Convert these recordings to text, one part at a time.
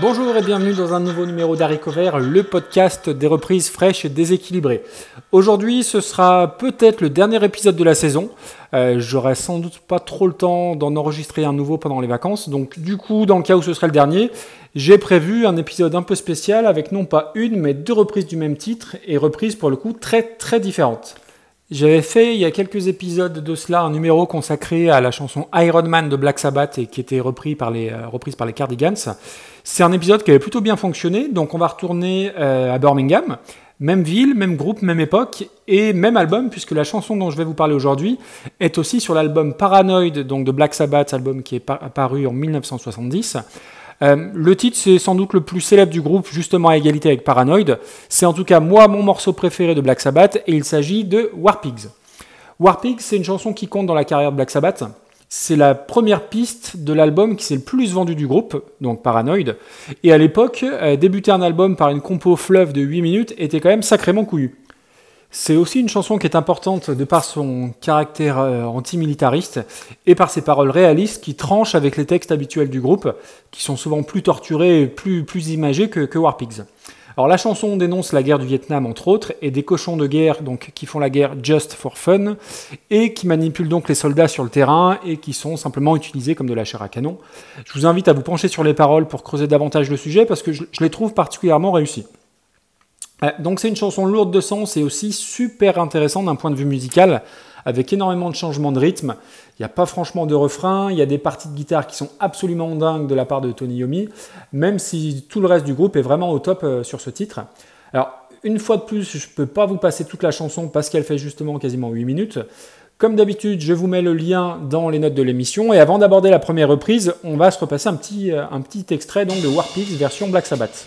Bonjour et bienvenue dans un nouveau numéro d'Harry Cover, le podcast des reprises fraîches et déséquilibrées. Aujourd'hui, ce sera peut-être le dernier épisode de la saison. Euh, J'aurai sans doute pas trop le temps d'en enregistrer un nouveau pendant les vacances. Donc, du coup, dans le cas où ce serait le dernier, j'ai prévu un épisode un peu spécial avec non pas une, mais deux reprises du même titre et reprises pour le coup très très différentes. J'avais fait il y a quelques épisodes de cela un numéro consacré à la chanson Iron Man de Black Sabbath et qui était repris par les, euh, reprise par les Cardigans. C'est un épisode qui avait plutôt bien fonctionné, donc on va retourner euh, à Birmingham. Même ville, même groupe, même époque et même album, puisque la chanson dont je vais vous parler aujourd'hui est aussi sur l'album Paranoid donc de Black Sabbath, album qui est apparu en 1970. Euh, le titre, c'est sans doute le plus célèbre du groupe, justement à égalité avec Paranoid. C'est en tout cas moi mon morceau préféré de Black Sabbath, et il s'agit de War Pigs. War Pigs, c'est une chanson qui compte dans la carrière de Black Sabbath. C'est la première piste de l'album qui s'est le plus vendu du groupe, donc Paranoid. Et à l'époque, euh, débuter un album par une compo fleuve de 8 minutes était quand même sacrément couillu. C'est aussi une chanson qui est importante de par son caractère euh, antimilitariste et par ses paroles réalistes qui tranchent avec les textes habituels du groupe, qui sont souvent plus torturés et plus, plus imagés que, que War Pigs. Alors la chanson dénonce la guerre du Vietnam entre autres et des cochons de guerre donc qui font la guerre just for fun et qui manipulent donc les soldats sur le terrain et qui sont simplement utilisés comme de la chair à canon. Je vous invite à vous pencher sur les paroles pour creuser davantage le sujet parce que je, les trouve particulièrement réussies. Euh, donc c'est une chanson lourde de sens et aussi super intéressante d'un point de vue musical, avec énormément de changements de rythme. Il n'y a pas franchement de refrain, il y a des parties de guitare qui sont absolument dingues de la part de Tony Yomi, même si tout le reste du groupe est vraiment au top euh, sur ce titre. Alors, une fois de plus, je ne peux pas vous passer toute la chanson parce qu'elle fait justement quasiment 8 minutes. Comme d'habitude, je vous mets le lien dans les notes de l'émission. Et avant d'aborder la première reprise, on va se repasser un petit, euh, extrait donc, de War Pigs version Black Sabbath.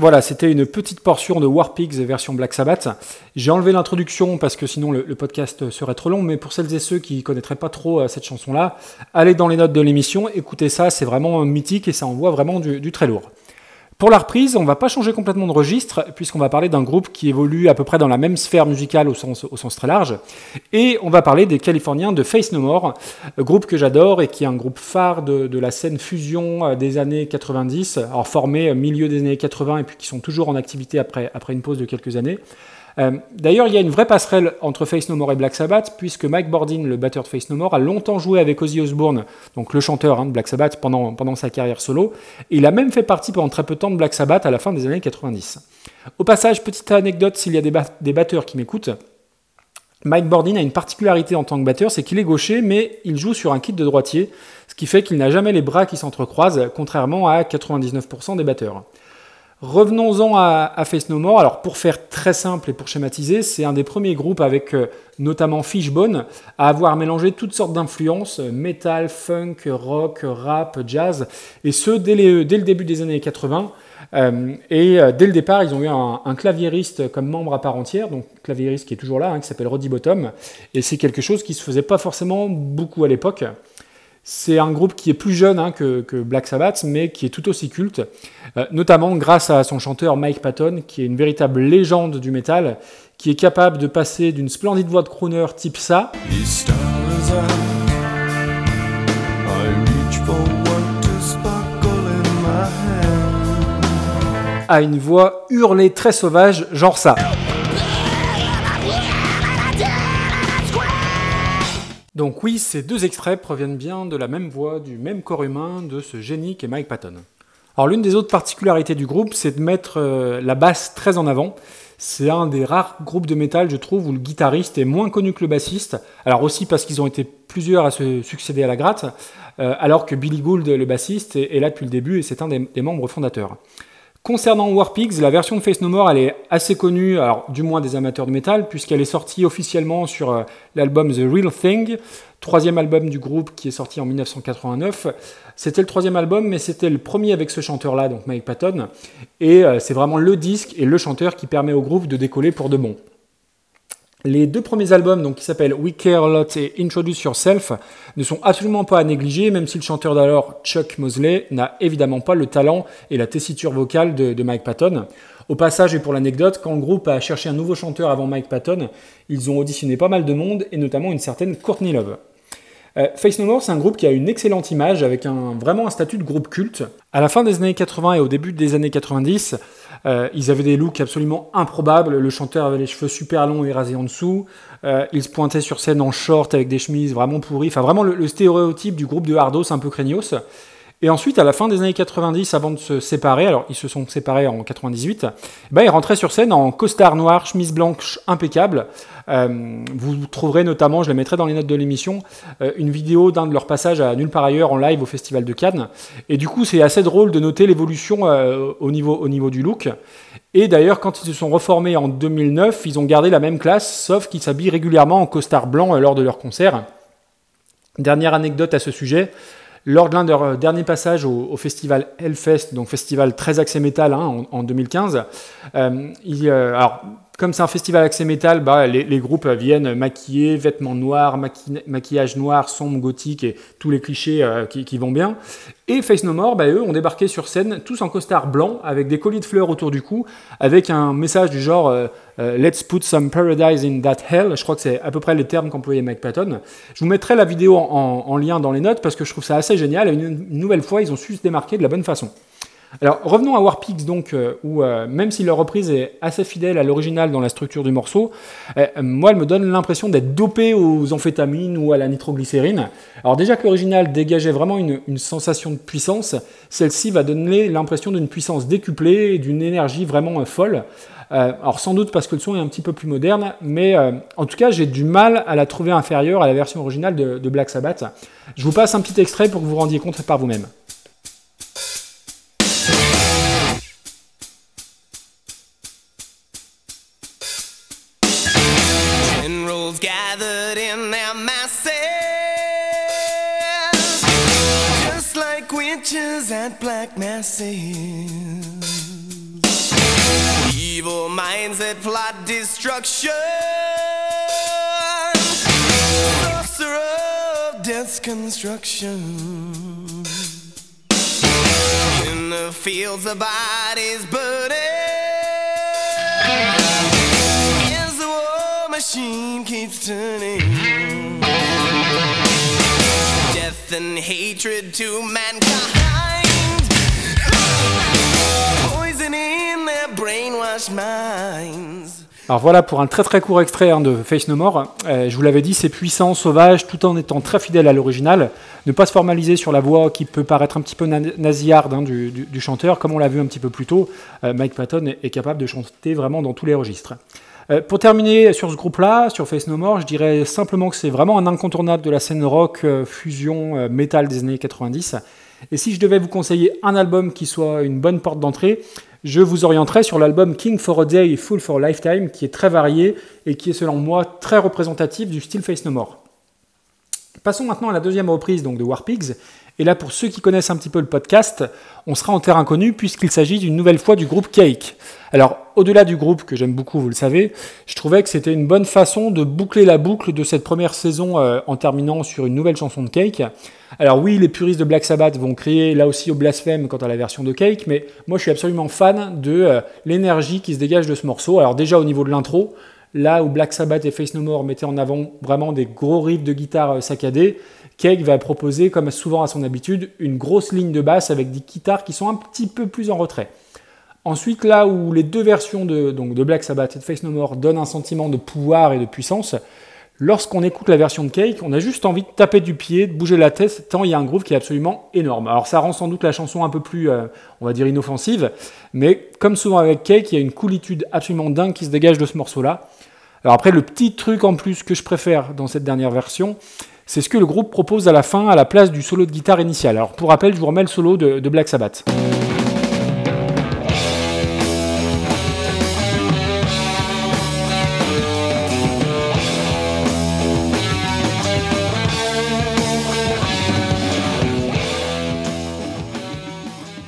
Voilà, c'était une petite portion de War Pigs version Black Sabbath. J'ai enlevé l'introduction parce que sinon le, podcast serait trop long, mais pour celles et ceux qui connaîtraient pas trop euh, cette chanson-là, allez dans les notes de l'émission, écoutez ça, c'est vraiment mythique et ça envoie vraiment du très lourd. Pour la reprise, on va pas changer complètement de registre, puisqu'on va parler d'un groupe qui évolue à peu près dans la même sphère musicale au sens, très large. Et on va parler des Californiens de Face No More, groupe que j'adore et qui est un groupe phare de, la scène fusion des années 90, alors formé milieu des années 80 et puis qui sont toujours en activité après une pause de quelques années. Euh, D'ailleurs, il y a une vraie passerelle entre Face No More et Black Sabbath, puisque Mike Bordin, le batteur de Face No More, a longtemps joué avec Ozzy Osbourne, donc le chanteur hein, de Black Sabbath, pendant, sa carrière solo. Et il a même fait partie pendant très peu de temps de Black Sabbath à la fin des années 90. Au passage, petite anecdote s'il y a des, des batteurs qui m'écoutent. Mike Bordin a une particularité en tant que batteur, c'est qu'il est gaucher, mais il joue sur un kit de droitier, ce qui fait qu'il n'a jamais les bras qui s'entrecroisent, contrairement à 99% des batteurs. Revenons-en à, Face No More. Alors, pour faire très simple et pour schématiser, c'est un des premiers groupes avec euh, notamment Fishbone à avoir mélangé toutes sortes d'influences euh, metal, funk, rock, rap, jazz, et ce dès, dès le début des années 80. Euh, et euh, dès le départ, ils ont eu un, un, claviériste comme membre à part entière, donc claviériste qui est toujours là, hein, qui s'appelle Roddy Bottom, et c'est quelque chose qui se faisait pas forcément beaucoup à l'époque. C'est un groupe qui est plus jeune hein, que, que, Black Sabbath, mais qui est tout aussi culte, euh, notamment grâce à son chanteur Mike Patton, qui est une véritable légende du métal, qui est capable de passer d'une splendide voix de crooner type ça à une voix hurlée très sauvage, genre ça. Donc oui, ces deux extraits proviennent bien de la même voix, du même corps humain de ce génie qu'est Mike Patton. Alors l'une des autres particularités du groupe, c'est de mettre euh, la basse très en avant. C'est un des rares groupes de métal, je trouve, où le guitariste est moins connu que le bassiste. Alors aussi parce qu'ils ont été plusieurs à se succéder à la gratte, euh, alors que Billy Gould, le bassiste, est, là depuis le début et c'est un des membres fondateurs. Concernant Warpigs, la version de Face No More, elle est assez connue, du moins des amateurs de métal, puisqu'elle est sortie officiellement sur euh, l'album The Real Thing, troisième album du groupe qui est sorti en 1989. C'était le troisième album, mais c'était le premier avec ce chanteur-là, donc Mike Patton, et euh, c'est vraiment le disque et le chanteur qui permet au groupe de décoller pour de bon. Les deux premiers albums, donc, qui s'appellent We Care a Lot et Introduce Yourself, ne sont absolument pas à négliger, même si le chanteur d'alors, Chuck Mosley, n'a évidemment pas le talent et la tessiture vocale de, Mike Patton. Au passage, et pour l'anecdote, quand le groupe a cherché un nouveau chanteur avant Mike Patton, ils ont auditionné pas mal de monde, et notamment une certaine Courtney Love. Euh, Face No More, c'est un groupe qui a une excellente image, avec un, vraiment un statut de groupe culte. À la fin des années 80 et au début des années 90, euh, ils avaient des looks absolument improbables. Le chanteur avait les cheveux super longs et rasés en dessous. Euh, il se pointait sur scène en short avec des chemises vraiment pourries. Enfin, vraiment le, stéréotype du groupe de hardos un peu craignos. Et ensuite, à la fin des années 90, avant de se séparer, alors ils se sont séparés en 98, eh ben, ils rentraient sur scène en costard noir, chemise blanche impeccable. Euh, vous trouverez notamment, je la mettrai dans les notes de l'émission, euh, une vidéo d'un de leurs passages à Nulle part ailleurs en live au Festival de Cannes. Et du coup, c'est assez drôle de noter l'évolution euh, au, niveau, au niveau du look. Et d'ailleurs, quand ils se sont reformés en 2009, ils ont gardé la même classe, sauf qu'ils s'habillent régulièrement en costard blanc lors de leurs concerts. Dernière anecdote à ce sujet, lors de l'un de leurs derniers passages au, festival Hellfest, donc festival très axé métal hein, en, 2015, euh, euh, alors comme c'est un festival axé métal, bah, les, groupes viennent maquillés, vêtements noirs, maquillage noir, sombre, gothique et tous les clichés euh, qui, vont bien. Et Face No More, bah, eux, ont débarqué sur scène tous en costard blanc avec des colliers de fleurs autour du cou, avec un message du genre euh, euh, Let's put some paradise in that hell. Je crois que c'est à peu près les termes qu'employait Mike Patton. Je vous mettrai la vidéo en, lien dans les notes parce que je trouve ça assez génial. Et une nouvelle fois, ils ont su se démarquer de la bonne façon. Alors revenons à Warpix donc, euh, où euh, même si leur reprise est assez fidèle à l'original dans la structure du morceau, euh, moi elle me donne l'impression d'être dopée aux amphétamines ou à la nitroglycérine. Alors déjà que l'original dégageait vraiment une, sensation de puissance, celle-ci va donner l'impression d'une puissance décuplée et d'une énergie vraiment folle. alors sans doute parce que le son est un petit peu plus moderne, mais en tout cas j'ai du mal à la trouver inférieure à la version originale de, de Black Sabbath. Je vous passe un petit extrait pour que vous vous rendiez compte par vous-même. Black masses. Evil minds that plot destruction. Sorcerer of death's construction. In the fields, the bodies burning. As the war machine keeps turning. Death and hatred to mankind. Alors voilà pour un très très court extrait hein, de Face No More. Euh, je vous l'avais dit, c'est puissant, sauvage, tout en étant très fidèle à l'original. Ne pas se formaliser sur la voix qui peut paraître un petit peu nasillarde hein, du, chanteur, comme on l'a vu un petit peu plus tôt. Euh, Mike Patton est, capable de chanter vraiment dans tous les registres. Euh, pour terminer sur ce groupe-là, sur Face No More, je dirais simplement que c'est vraiment un incontournable de la scène rock, fusion, metal des années 90. Et si je devais vous conseiller un album qui soit une bonne porte d'entrée, je vous orienterai sur l'album King for a Day Full for a Lifetime, qui est très varié et qui est selon moi très représentatif du style Face No More. Passons maintenant à la deuxième reprise donc, de War Pigs. Et là, pour ceux qui connaissent un petit peu le podcast, on sera en terre inconnue puisqu'il s'agit d'une nouvelle fois du groupe Cake. Alors, au-delà du groupe que j'aime beaucoup, vous le savez, je trouvais que c'était une bonne façon de boucler la boucle de cette première saison euh, en terminant sur une nouvelle chanson de Cake. Alors oui, les puristes de Black Sabbath vont crier là aussi au blasphème quant à la version de Cake, mais moi je suis absolument fan de euh, l'énergie qui se dégage de ce morceau. Alors déjà au niveau de l'intro, là où Black Sabbath et Face No More mettaient en avant vraiment des gros riffs de guitare euh, saccadés, Cake va proposer, comme souvent à son habitude, une grosse ligne de basse avec des guitares qui sont un petit peu plus en retrait. Ensuite, là où les deux versions de, donc de Black Sabbath et de Face No More donnent un sentiment de pouvoir et de puissance, lorsqu'on écoute la version de Cake, on a juste envie de taper du pied, de bouger la tête, tant il y a un groove qui est absolument énorme. Alors ça rend sans doute la chanson un peu plus, euh, on va dire, inoffensive, mais comme souvent avec Cake, il y a une coolitude absolument dingue qui se dégage de ce morceau-là. Alors après, le petit truc en plus que je préfère dans cette dernière version, c'est ce que le groupe propose à la fin à la place du solo de guitare initial. Alors pour rappel, je vous remets le solo de Black Sabbath.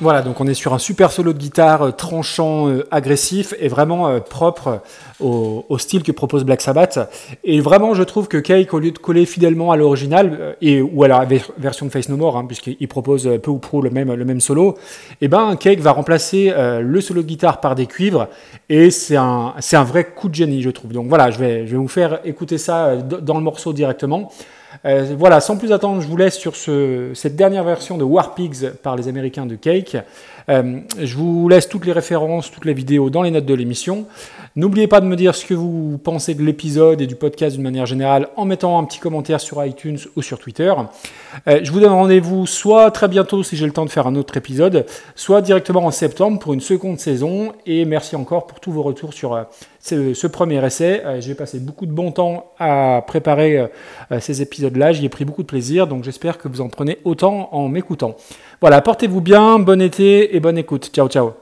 Voilà, donc on est sur un super solo de guitare euh, tranchant, euh, agressif et vraiment euh, propre au, style que propose Black Sabbath. Et vraiment, je trouve que Cake, au lieu de coller fidèlement à l'original, et ou à la version de Face No More, hein, puisqu'il propose peu ou prou le même, le même solo, et eh ben Cake va remplacer le solo de guitare par des cuivres, et c'est un, un vrai coup de génie, je trouve. Donc voilà, je vais, je vais vous faire écouter ça dans le morceau directement. Euh, voilà, sans plus attendre, je vous laisse sur cette dernière version de War Pigs par les Américains de Cake. Euh, je vous laisse toutes les références, toutes les vidéos dans les notes de l'émission. N'oubliez pas de me dire ce que vous pensez de l'épisode et du podcast d'une manière générale en mettant un petit commentaire sur iTunes ou sur Twitter. Euh, je vous donne rendez-vous soit très bientôt si j'ai le temps de faire un autre épisode, soit directement en septembre pour une seconde saison. Et merci encore pour tous vos retours sur euh, ce, premier essai. j'ai passé beaucoup de bon temps à préparer ces épisodes-là. J'y ai pris beaucoup de plaisir, donc j'espère que vous en prenez autant en m'écoutant. Voilà, portez-vous bien, bon été et bonne écoute. Ciao, ciao.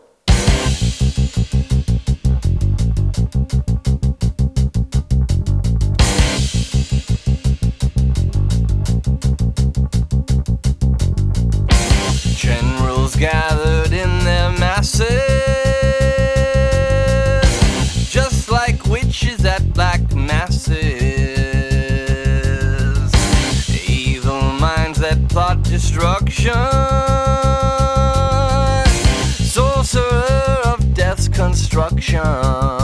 destruction.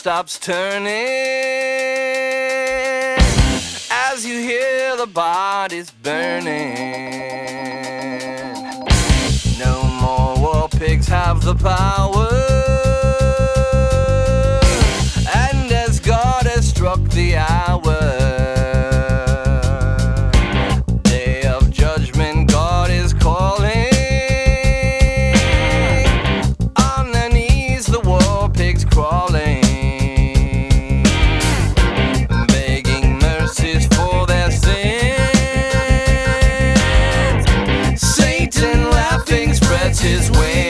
Stops turning as you hear the bodies burning. No more war pigs have the power. Things spreads his wings.